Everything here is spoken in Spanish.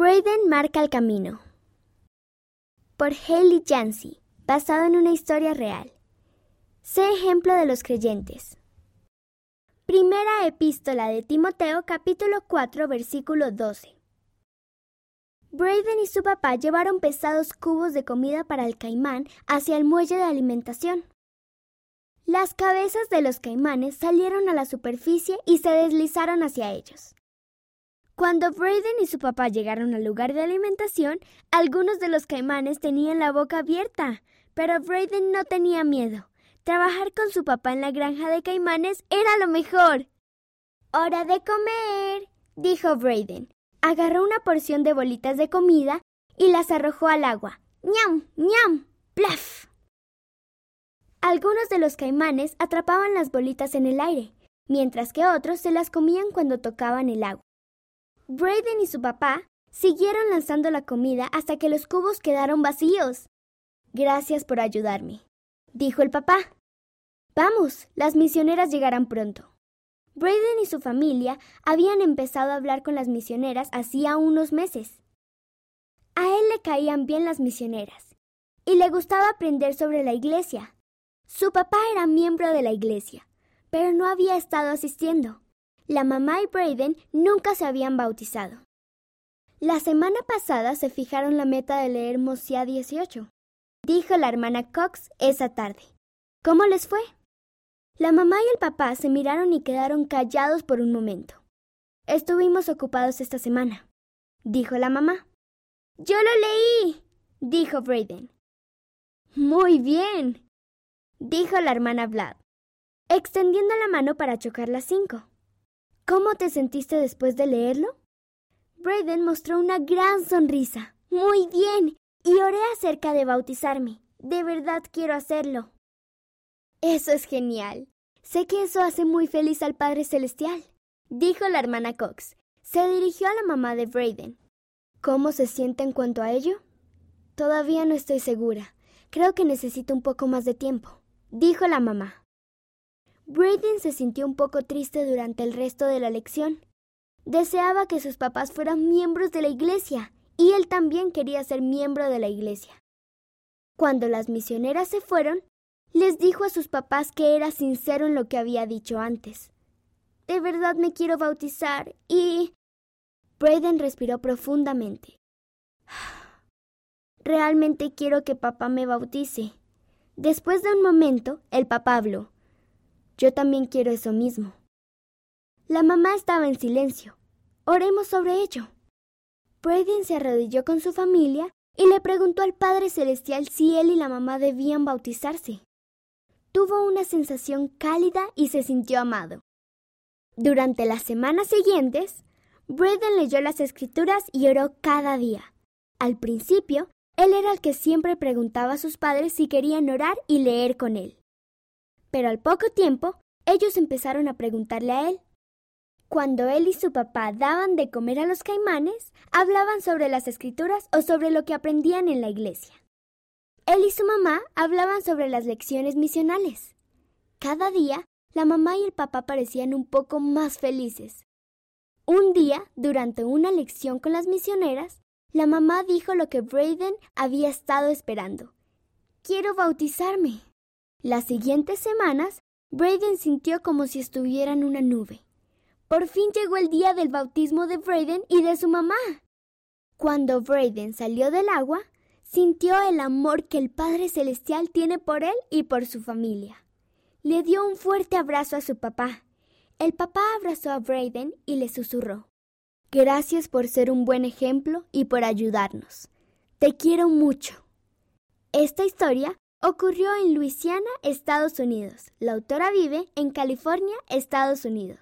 Braden marca el camino. Por Haley Jancy, basado en una historia real. Sé ejemplo de los creyentes. Primera epístola de Timoteo capítulo 4 versículo 12. Braden y su papá llevaron pesados cubos de comida para el caimán hacia el muelle de alimentación. Las cabezas de los caimanes salieron a la superficie y se deslizaron hacia ellos. Cuando Braden y su papá llegaron al lugar de alimentación, algunos de los caimanes tenían la boca abierta, pero Braden no tenía miedo. Trabajar con su papá en la granja de caimanes era lo mejor. Hora de comer, dijo Braden. Agarró una porción de bolitas de comida y las arrojó al agua. ¡Ñam! ¡Ñam! ¡Plaf! Algunos de los caimanes atrapaban las bolitas en el aire, mientras que otros se las comían cuando tocaban el agua. Braden y su papá siguieron lanzando la comida hasta que los cubos quedaron vacíos. Gracias por ayudarme, dijo el papá. Vamos, las misioneras llegarán pronto. Braden y su familia habían empezado a hablar con las misioneras hacía unos meses. A él le caían bien las misioneras y le gustaba aprender sobre la iglesia. Su papá era miembro de la iglesia, pero no había estado asistiendo. La mamá y Braden nunca se habían bautizado. La semana pasada se fijaron la meta de leer Mosía 18, dijo la hermana Cox esa tarde. ¿Cómo les fue? La mamá y el papá se miraron y quedaron callados por un momento. Estuvimos ocupados esta semana, dijo la mamá. Yo lo leí, dijo Braden. Muy bien, dijo la hermana Vlad, extendiendo la mano para chocar las cinco. ¿Cómo te sentiste después de leerlo? Braden mostró una gran sonrisa. Muy bien. Y oré acerca de bautizarme. De verdad quiero hacerlo. Eso es genial. Sé que eso hace muy feliz al Padre Celestial, dijo la hermana Cox. Se dirigió a la mamá de Braden. ¿Cómo se siente en cuanto a ello? Todavía no estoy segura. Creo que necesito un poco más de tiempo, dijo la mamá. Braden se sintió un poco triste durante el resto de la lección. Deseaba que sus papás fueran miembros de la iglesia, y él también quería ser miembro de la iglesia. Cuando las misioneras se fueron, les dijo a sus papás que era sincero en lo que había dicho antes. De verdad me quiero bautizar y... Braden respiró profundamente. Realmente quiero que papá me bautice. Después de un momento, el papá habló. Yo también quiero eso mismo. La mamá estaba en silencio. Oremos sobre ello. Braden se arrodilló con su familia y le preguntó al Padre Celestial si él y la mamá debían bautizarse. Tuvo una sensación cálida y se sintió amado. Durante las semanas siguientes, Braden leyó las escrituras y oró cada día. Al principio, él era el que siempre preguntaba a sus padres si querían orar y leer con él. Pero al poco tiempo, ellos empezaron a preguntarle a él. Cuando él y su papá daban de comer a los caimanes, hablaban sobre las escrituras o sobre lo que aprendían en la iglesia. Él y su mamá hablaban sobre las lecciones misionales. Cada día, la mamá y el papá parecían un poco más felices. Un día, durante una lección con las misioneras, la mamá dijo lo que Braden había estado esperando. Quiero bautizarme. Las siguientes semanas, Braden sintió como si estuviera en una nube. Por fin llegó el día del bautismo de Braden y de su mamá. Cuando Braden salió del agua, sintió el amor que el Padre Celestial tiene por él y por su familia. Le dio un fuerte abrazo a su papá. El papá abrazó a Braden y le susurró. Gracias por ser un buen ejemplo y por ayudarnos. Te quiero mucho. Esta historia Ocurrió en Luisiana, Estados Unidos. La autora vive en California, Estados Unidos.